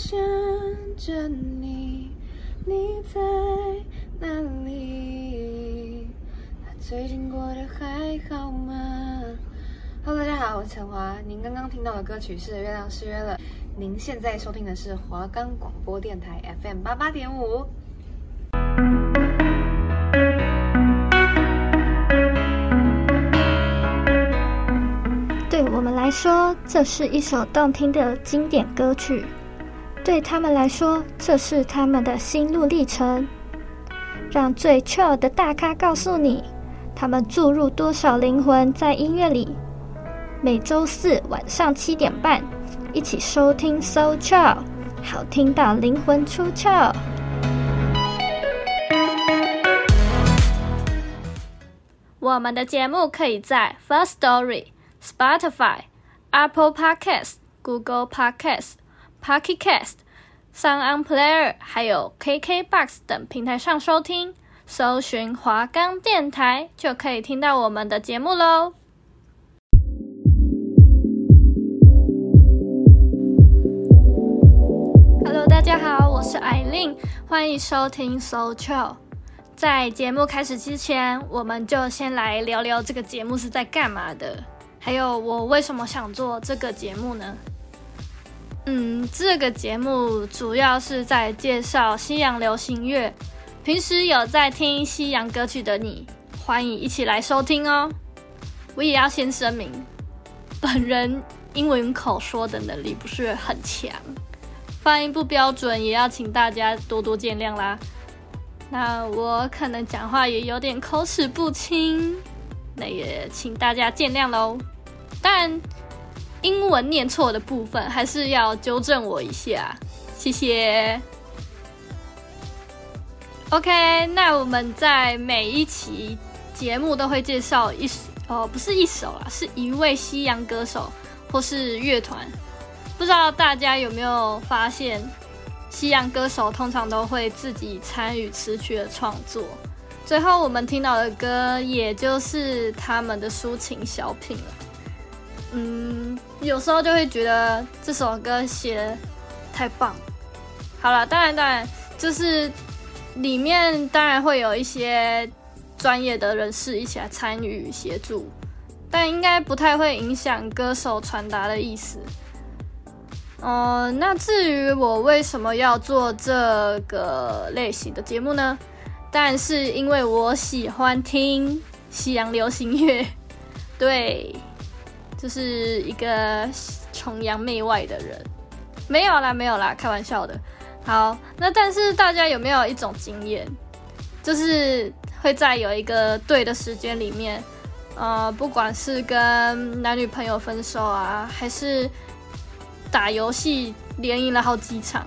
想着你，你在哪里？最近过得还好吗？Hello，大家好，我是陈华。您刚刚听到的歌曲是《月亮失约了》。您现在收听的是华冈广播电台 FM 八八点五。对我们来说，这是一首动听的经典歌曲；对他们来说，这是他们的心路历程。让最 chill 的大咖告诉你，他们注入多少灵魂在音乐里。每周四晚上七点半，一起收听 So Chill，好听到灵魂出窍。我们的节目可以在 First Story、Spotify、Apple Podcasts、Google Podcasts、Pocket Cast、SoundOn Player，还有 KKBox 等平台上收听。搜寻华冈电台就可以听到我们的节目喽。Hello，大家好，我是艾琳，欢迎收听 So Chill。在节目开始之前，我们就先来聊聊这个节目是在干嘛的，还有我为什么想做这个节目呢？嗯，这个节目主要是在介绍西洋流行乐。平时有在听西洋歌曲的你，欢迎一起来收听哦。我也要先声明，本人英文口说的能力不是很强，发音不标准，也要请大家多多见谅啦。那我可能讲话也有点口齿不清，那也请大家见谅喽。当然，英文念错的部分还是要纠正我一下，谢谢。OK，那我们在每一期节目都会介绍一，哦，不是一首啦，是一位西洋歌手或是乐团。不知道大家有没有发现？西洋歌手通常都会自己参与词曲的创作，最后我们听到的歌也就是他们的抒情小品了。嗯，有时候就会觉得这首歌写的太棒。好了，当然当然，就是里面当然会有一些专业的人士一起来参与协助，但应该不太会影响歌手传达的意思。哦、那至于我为什么要做这个类型的节目呢？但是因为我喜欢听西洋流行乐，对，就是一个崇洋媚外的人。没有啦，没有啦，开玩笑的。好，那但是大家有没有一种经验，就是会在有一个对的时间里面，呃，不管是跟男女朋友分手啊，还是打游戏连赢了好几场，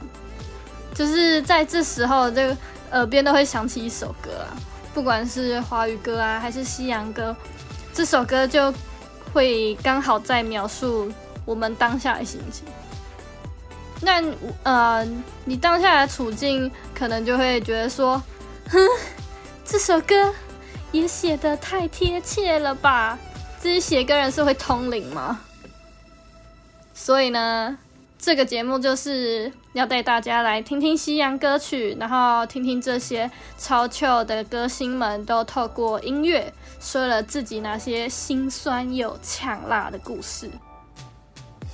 就是在这时候，这个耳边都会响起一首歌啊，不管是华语歌啊，还是西洋歌，这首歌就会刚好在描述我们当下的心情。那呃，你当下的处境可能就会觉得说，哼，这首歌也写的太贴切了吧？自己写歌人是会通灵吗？所以呢，这个节目就是要带大家来听听西洋歌曲，然后听听这些超 chill 的歌星们都透过音乐说了自己那些心酸又呛辣的故事。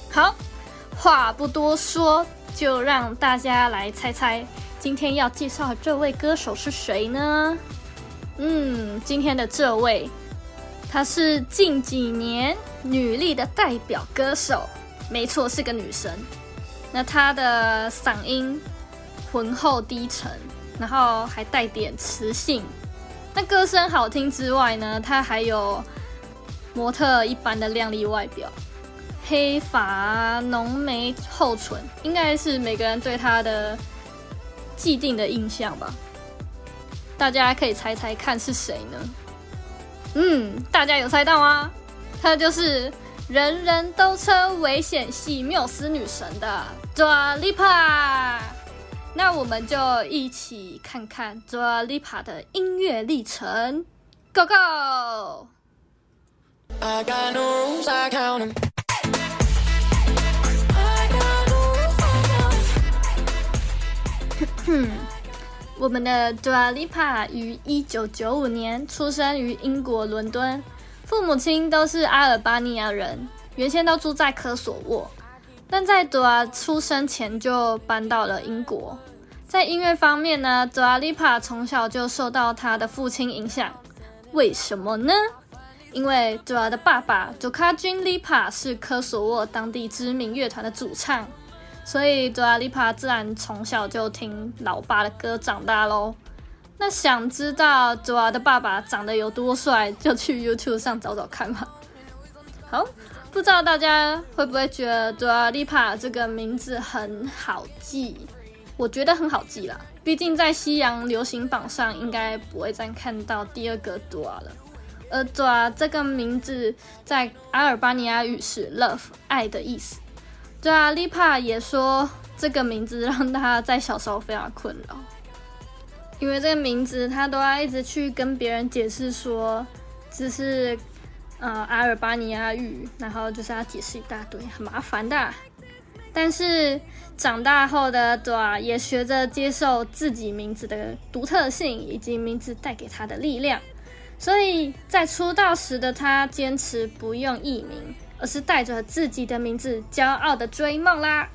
好，话不多说，就让大家来猜猜今天要介绍的这位歌手是谁呢？嗯，今天的这位，她是近几年女力的代表歌手。没错，是个女神。那他的嗓音浑厚低沉，然后还带点磁性。那歌声好听之外呢，他还有模特一般的靓丽外表，黑发、浓眉、厚唇，应该是每个人对他的既定的印象吧。大家可以猜猜看是谁呢？嗯，大家有猜到吗？他就是。人人都称危险系缪斯女神的 Dua Lipa，那我们就一起看看 Dua Lipa 的音乐历程，Go Go！我们的 Dua Lipa 于一九九五年出生于英国伦敦，父母亲都是阿尔巴尼亚人，原先都住在科索沃，但在 Dua 出生前就搬到了英国。在音乐方面呢，Dua Lipa 从小就受到他的父亲影响，为什么呢？因为 Dua 的爸爸 Djokagic Lipa 是科索沃当地知名乐团的主唱。所以，Dua Lipa 自然从小就听老爸的歌长大喽。那想知道 Dua 的爸爸长得有多帅，就去 YouTube 上找找看吧。好，不知道大家会不会觉得 Dua Lipa 这个名字很好记？我觉得很好记啦，毕竟在西洋流行榜上应该不会再看到第二个 Dua 了。而 Dua 这个名字在阿尔巴尼亚语是 Love 爱的意思。对啊，Lipa 也说这个名字让他在小时候非常困扰，因为这个名字他都要一直去跟别人解释说这是呃阿尔巴尼亚语，然后就是要解释一大堆，很麻烦的。但是长大后的朵也学着接受自己名字的独特性以及名字带给他的力量，所以在出道时的他坚持不用艺名。而是带着自己的名字，骄傲的追梦啦。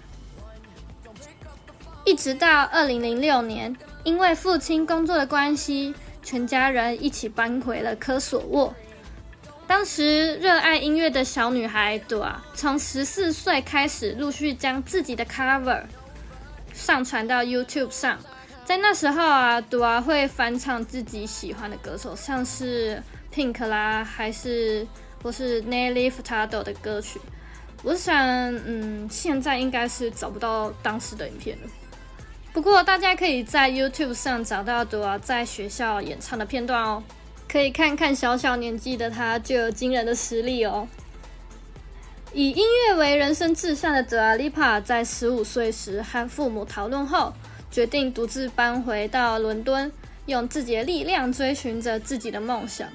一直到二零零六年，因为父亲工作的关系，全家人一起搬回了科索沃。当时热爱音乐的小女孩朵啊从十四岁开始，陆续将自己的 cover 上传到 YouTube 上。在那时候啊朵啊会翻唱自己喜欢的歌手，像是 Pink 啦，还是。或是 Nelly Furtado 的歌曲，我想，嗯，现在应该是找不到当时的影片了。不过大家可以在 YouTube 上找到朵啊在学校演唱的片段哦，可以看看小小年纪的他就有惊人的实力哦。以音乐为人生志向的 Dua Lipa 在十五岁时和父母讨论后，决定独自搬回到伦敦，用自己的力量追寻着自己的梦想。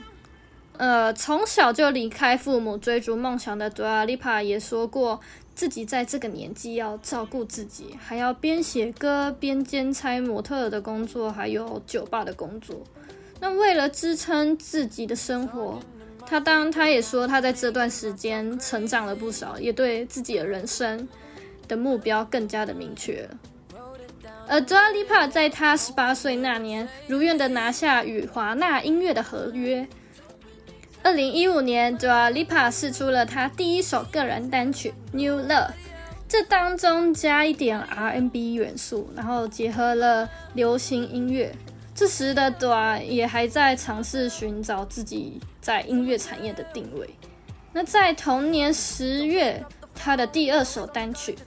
呃，从小就离开父母追逐梦想的 Dua Lipa 也说过，自己在这个年纪要照顾自己，还要边写歌边兼差模特的工作，还有酒吧的工作。那为了支撑自己的生活，他当他也说他在这段时间成长了不少，也对自己的人生的目标更加的明确了。而 Dua Lipa 在他十八岁那年，如愿的拿下与华纳音乐的合约。二零一五年，Dua Lipa 试出了她第一首个人单曲《New Love》，这当中加一点 R&B 元素，然后结合了流行音乐。这时的 d a 也还在尝试寻找自己在音乐产业的定位。那在同年十月，他的第二首单曲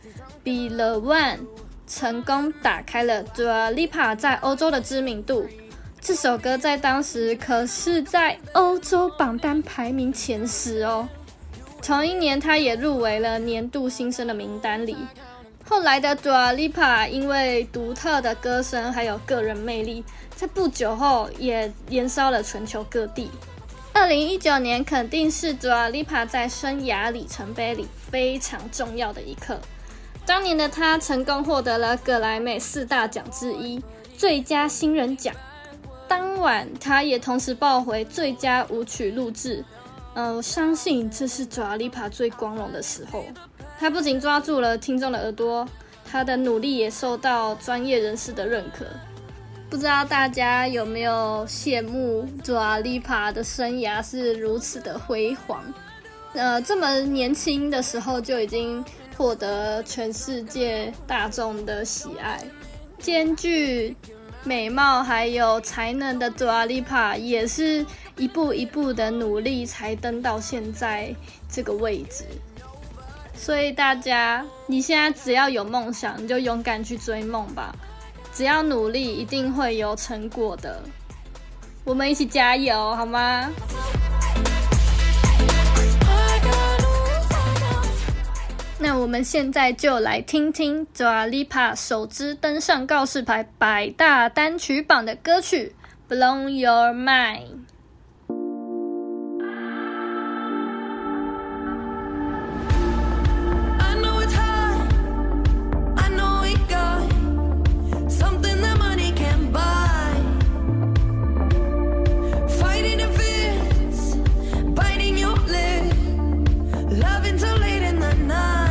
《Be the One》成功打开了 Dua Lipa 在欧洲的知名度。这首歌在当时可是在欧洲榜单排名前十哦。同一年，他也入围了年度新生的名单里。后来的 Dua Lipa 因为独特的歌声还有个人魅力，在不久后也延烧了全球各地。二零一九年肯定是 Dua Lipa 在生涯里程碑里非常重要的一刻。当年的他成功获得了格莱美四大奖之一最佳新人奖。当晚，他也同时抱回最佳舞曲录制。呃，相信这是 Dua Lipa 最光荣的时候。他不仅抓住了听众的耳朵，他的努力也受到专业人士的认可。不知道大家有没有羡慕 Dua Lipa 的生涯是如此的辉煌？呃，这么年轻的时候就已经获得全世界大众的喜爱，兼具。美貌还有才能的 Dua Lipa 也是一步一步的努力才登到现在这个位置。所以大家，你现在只要有梦想，你就勇敢去追梦吧。只要努力，一定会有成果的。我们一起加油，好吗？那我们现在就来听听 Zalipa 首支登上告示牌百大单曲榜的歌曲《Blow Your Mind》。night.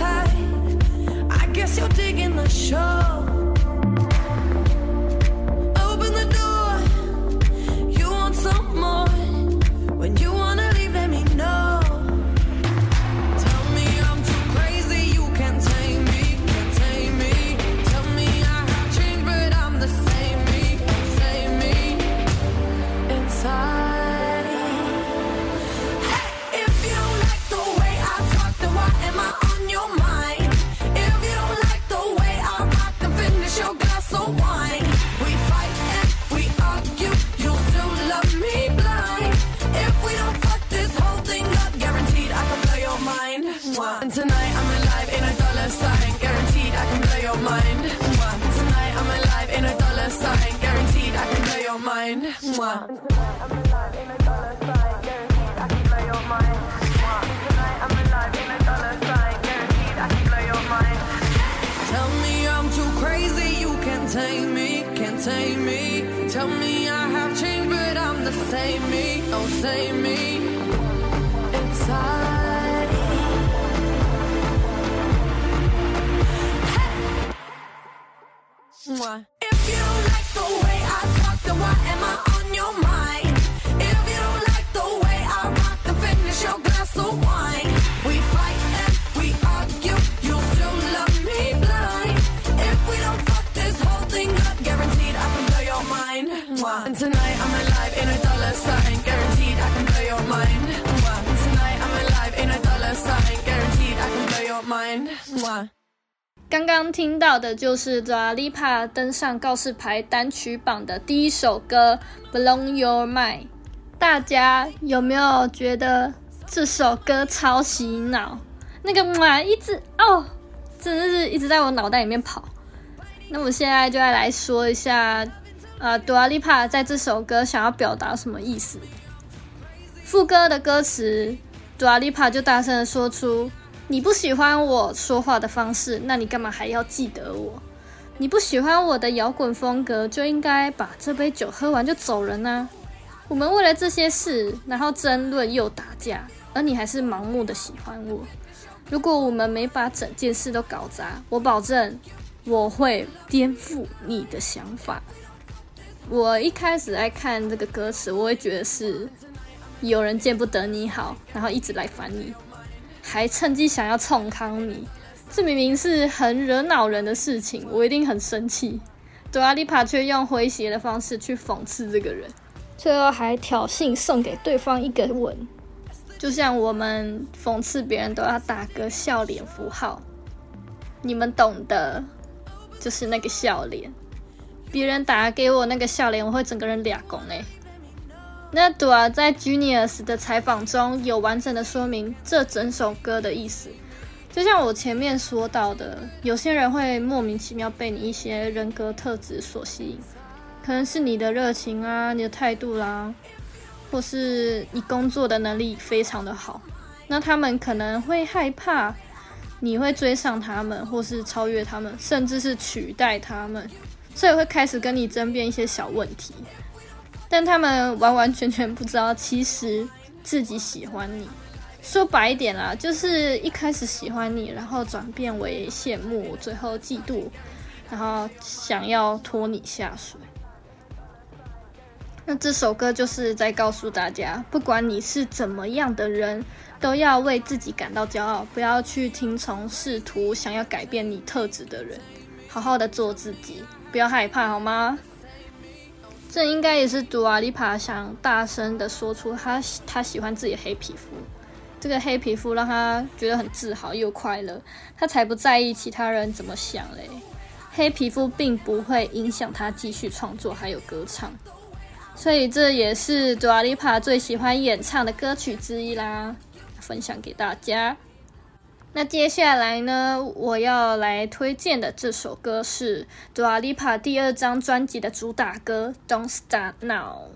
I guess you're digging the show. mind. Mwah. Blow your mind. Tell me I'm too crazy, you can't tame me, can't tame me. Tell me I have changed, but I'm the same me, oh same me. Hey why am I on your mind? If you don't like the way I rock, then finish your glass of wine. We fight and we argue, you still love me blind. If we don't fuck this whole thing up, guaranteed I can blow your mind. And tonight I'm alive in a dollar sign, guaranteed I can blow your mind. And tonight I'm alive in a dollar sign, guaranteed I can blow your mind. 刚刚听到的就是 Dua Lipa 登上告示牌单曲榜的第一首歌《Blow Your Mind》。大家有没有觉得这首歌超洗脑？那个嘛，一直哦，真的是一直在我脑袋里面跑。那我现在就要来说一下，呃，Dua Lipa 在这首歌想要表达什么意思？副歌的歌词，Dua Lipa 就大声的说出。你不喜欢我说话的方式，那你干嘛还要记得我？你不喜欢我的摇滚风格，就应该把这杯酒喝完就走人啊！我们为了这些事，然后争论又打架，而你还是盲目的喜欢我。如果我们没把整件事都搞砸，我保证我会颠覆你的想法。我一开始在看这个歌词，我会觉得是有人见不得你好，然后一直来烦你。还趁机想要冲康你，这明明是很惹恼人的事情，我一定很生气。Dua Lipa 却用诙谐的方式去讽刺这个人，最后还挑衅送给对方一个吻，就像我们讽刺别人都要打个笑脸符号，你们懂的，就是那个笑脸。别人打给我那个笑脸，我会整个人俩拱哎。那 Dua 在 Genius 的采访中有完整的说明这整首歌的意思，就像我前面说到的，有些人会莫名其妙被你一些人格特质所吸引，可能是你的热情啊、你的态度啦、或是你工作的能力非常的好，那他们可能会害怕你会追上他们，或是超越他们，甚至是取代他们，所以会开始跟你争辩一些小问题。但他们完完全全不知道，其实自己喜欢你。说白一点啦，就是一开始喜欢你，然后转变为羡慕，最后嫉妒，然后想要拖你下水。那这首歌就是在告诉大家，不管你是怎么样的人，都要为自己感到骄傲，不要去听从试图想要改变你特质的人，好好的做自己，不要害怕，好吗？这应该也是 Dua Lipa 想大声的说出他他喜欢自己的黑皮肤，这个黑皮肤让他觉得很自豪又快乐，他才不在意其他人怎么想嘞。黑皮肤并不会影响他继续创作还有歌唱，所以这也是 Dua Lipa 最喜欢演唱的歌曲之一啦，分享给大家。那接下来呢，我要来推荐的这首歌是 Dua Lipa 第二张专辑的主打歌《Don't Start Now》。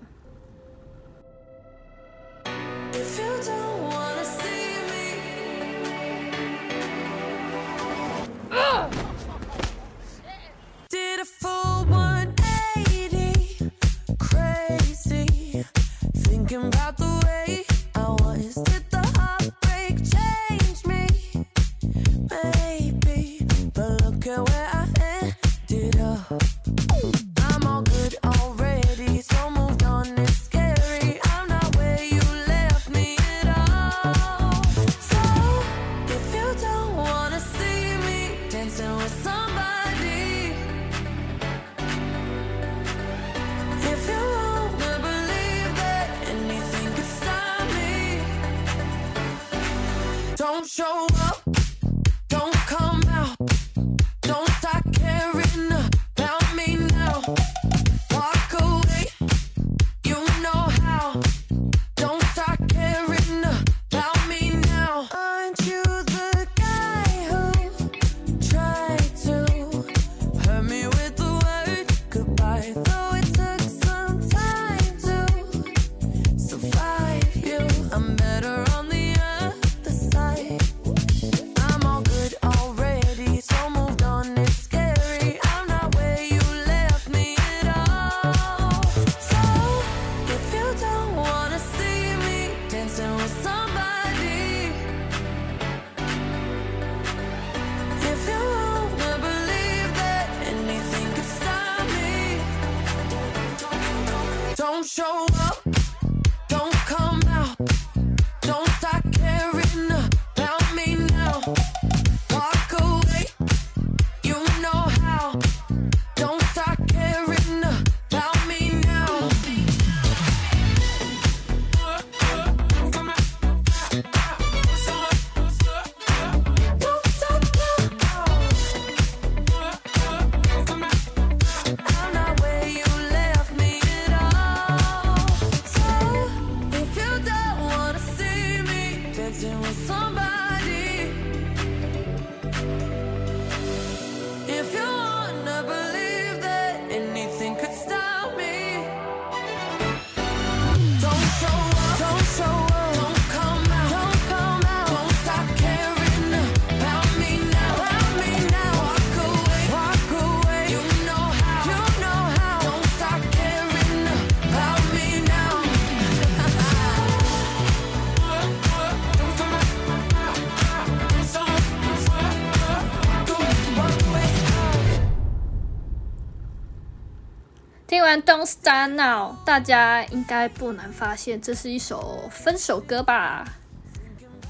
闹大家应该不难发现，这是一首分手歌吧？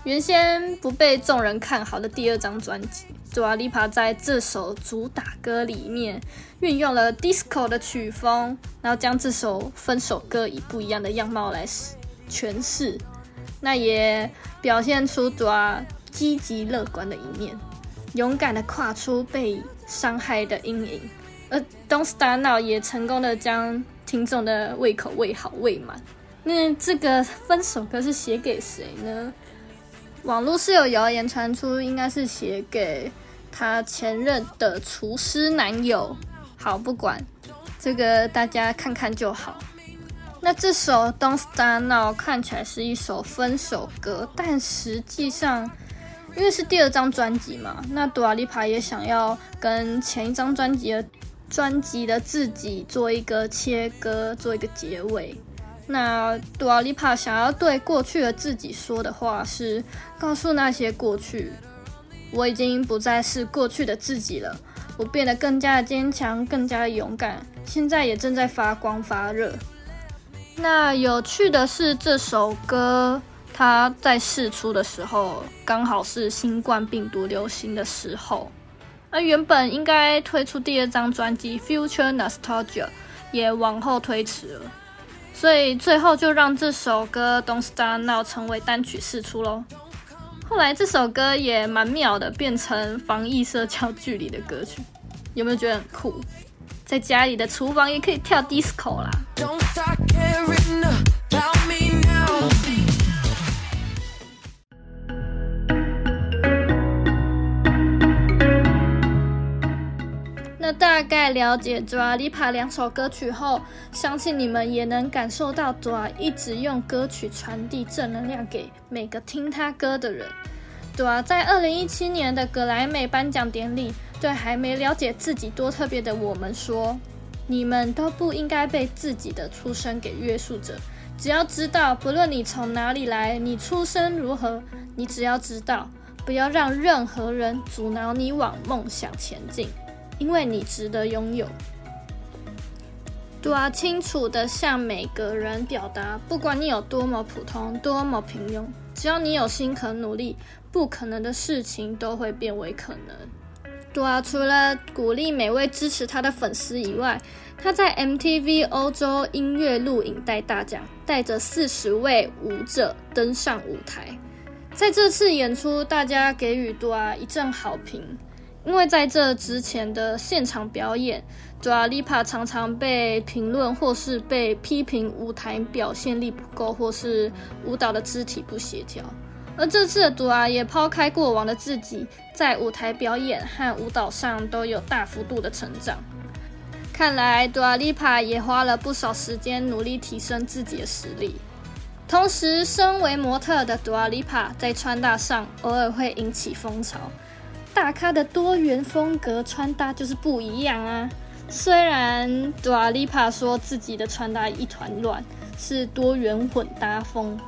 原先不被众人看好的第二张专辑，Dua Lipa 在这首主打歌里面运用了 disco 的曲风，然后将这首分手歌以不一样的样貌来诠释，那也表现出 Dua 积极乐观的一面，勇敢的跨出被伤害的阴影。而 Don't Start Now 也成功的将听众的胃口未好未满。那这个分手歌是写给谁呢？网络是有谣言传出，应该是写给他前任的厨师男友。好，不管这个，大家看看就好。那这首 Don't Start Now 看起来是一首分手歌，但实际上，因为是第二张专辑嘛，那 Dua Lipa 也想要跟前一张专辑的。专辑的自己做一个切割，做一个结尾。那 Dua Lipa 想要对过去的自己说的话是：告诉那些过去，我已经不再是过去的自己了，我变得更加坚强，更加勇敢，现在也正在发光发热。那有趣的是，这首歌它在试出的时候，刚好是新冠病毒流行的时候。那原本应该推出第二张专辑《Future Nostalgia》也往后推迟了，所以最后就让这首歌《Don't Start Now》成为单曲释出喽。后来这首歌也蛮妙的，变成防疫社交距离的歌曲，有没有觉得很酷？在家里的厨房也可以跳 disco 啦。大概了解 Dua Lipa 两首歌曲后，相信你们也能感受到 Dua 一直用歌曲传递正能量给每个听他歌的人。Dua 在二零一七年的格莱美颁奖典礼，对还没了解自己多特别的我们说：“你们都不应该被自己的出身给约束着。只要知道，不论你从哪里来，你出身如何，你只要知道，不要让任何人阻挠你往梦想前进。”因为你值得拥有。Dua 清楚地向每个人表达，不管你有多么普通、多么平庸，只要你有心肯努力，不可能的事情都会变为可能。Dua 除了鼓励每位支持他的粉丝以外，他在 MTV 欧洲音乐录影带大奖带着四十位舞者登上舞台。在这次演出，大家给予 Dua 一阵好评，因为在这之前的现场表演，Dua Lipa 常常被评论或是被批评舞台表现力不够，或是舞蹈的肢体不协调。而这次的 Dua 也抛开过往的自己，在舞台表演和舞蹈上都有大幅度的成长。看来 Dua Lipa 也花了不少时间努力提升自己的实力。同时，身为模特的 Dua Lipa 在穿搭上偶尔会引起风潮。大咖的多元风格穿搭就是不一样啊！虽然 Dua Lipa 说自己的穿搭一团乱，是多元混搭风。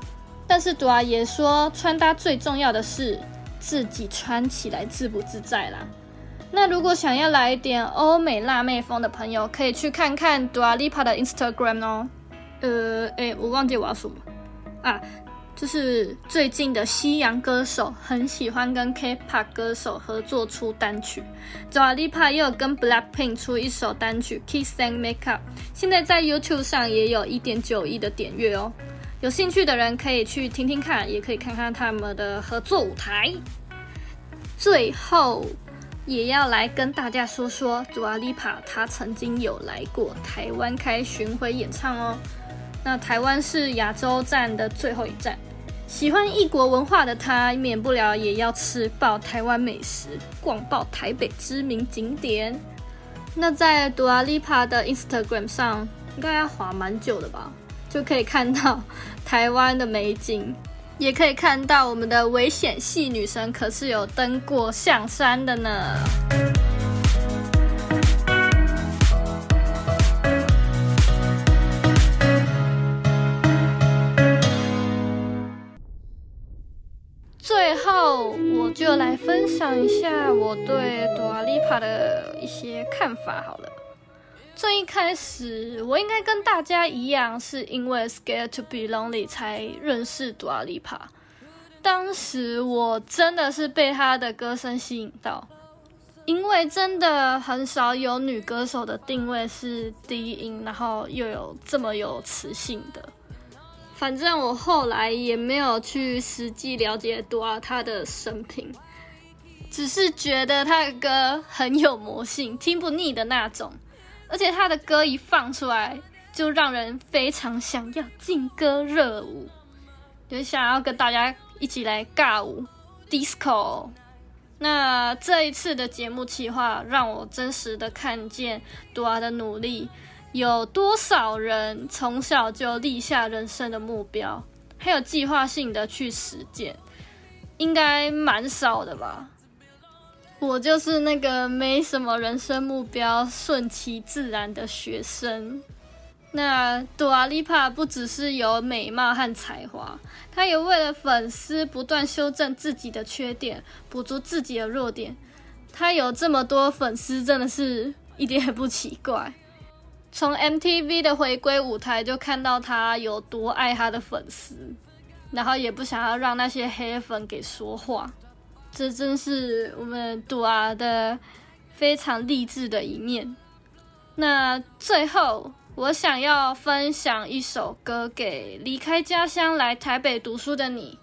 但是 Dua 也说，穿搭最重要的是自己穿起来自不自在啦。那如果想要来一点欧美辣妹风的朋友，可以去看看 Dua Lipa 的 Instagram 哦。呃，哎，我忘记我要说什么啊，就是最近的西洋歌手很喜欢跟 K-pop 歌手合作出单曲，Dua Lipa 也有跟 Blackpink 出一首单曲 Kiss and Make Up，现在在 YouTube 上也有一点九亿的点阅哦。有兴趣的人可以去听听看，也可以看看他们的合作舞台。最后，也要来跟大家说说，Dua Lipa 他曾经有来过台湾开巡回演唱哦。那台湾是亚洲站的最后一站，喜欢异国文化的他，免不了也要吃爆台湾美食，逛爆台北知名景点。那在 Dua Lipa 的 Instagram 上，应该要滑蛮久的吧？就可以看到台湾的美景，也可以看到我们的危险系女神可是有登过象山的呢。就来分享一下我对 Dua Lipa 的一些看法好了。最一开始，我应该跟大家一样，是因为《Scared to Be Lonely》才认识 Dua Lipa。当时我真的是被她的歌声吸引到，因为真的很少有女歌手的定位是低音，然后又有这么有磁性的。反正我后来也没有去实际了解多啊他的生平，只是觉得他的歌很有魔性，听不腻的那种。而且他的歌一放出来，就让人非常想要劲歌热舞，就想要跟大家一起来尬舞，disco。那这一次的节目企划，让我真实的看见多啊的努力，有多少人从小就立下人生的目标，还有计划性的去实践，应该蛮少的吧。我就是那个没什么人生目标、顺其自然的学生。那 Dua Lipa 不只是有美貌和才华，她也为了粉丝不断修正自己的缺点，补足自己的弱点。她有这么多粉丝，真的是一点也不奇怪。从 MTV 的回归舞台就看到他有多爱他的粉丝，然后也不想要让那些黑粉给说话。这真是我们 Dua 的非常励志的一面。那最后，我想要分享一首歌给离开家乡来台北读书的你。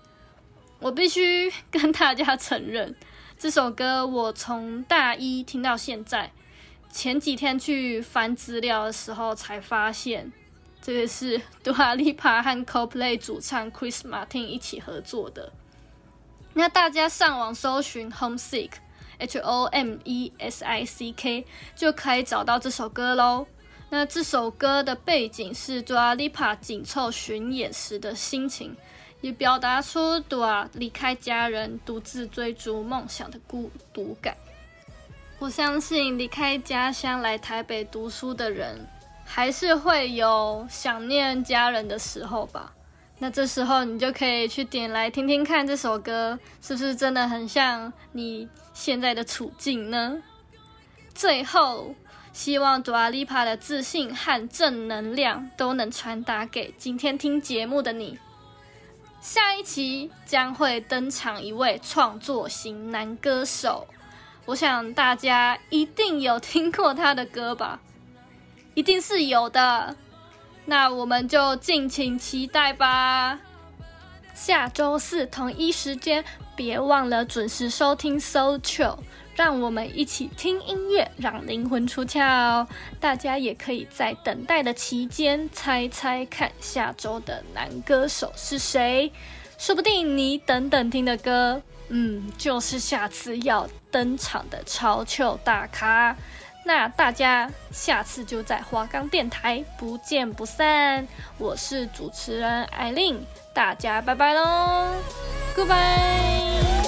我必须跟大家承认，这首歌我从大一听到现在。前几天去翻资料的时候才发现，这个是 Dua Lipa 和 Coldplay 主唱 Chris Martin 一起合作的。那大家上网搜寻 Homesick，H O M E S I C K，就可以找到这首歌喽。那这首歌的背景是 Dua Lipa 紧凑巡演时的心情，也表达出 Dua 离开家人，独自追逐梦想的孤独感。我相信离开家乡来台北读书的人，还是会有想念家人的时候吧。那这时候你就可以去点来听听看，这首歌是不是真的很像你现在的处境呢？最后，希望朵阿丽帕的自信和正能量都能传达给今天听节目的你。下一期将会登场一位创作型男歌手，我想大家一定有听过他的歌吧？一定是有的。那我们就敬请期待吧。下周四同一时间，别忘了准时收听 So Chill，让我们一起听音乐，让灵魂出窍。大家也可以在等待的期间猜猜看下周的男歌手是谁，说不定你等等听的歌，嗯，就是下次要登场的超球大咖。那大家下次就在华冈电台不见不散。我是主持人艾琳，大家拜拜喽，Goodbye。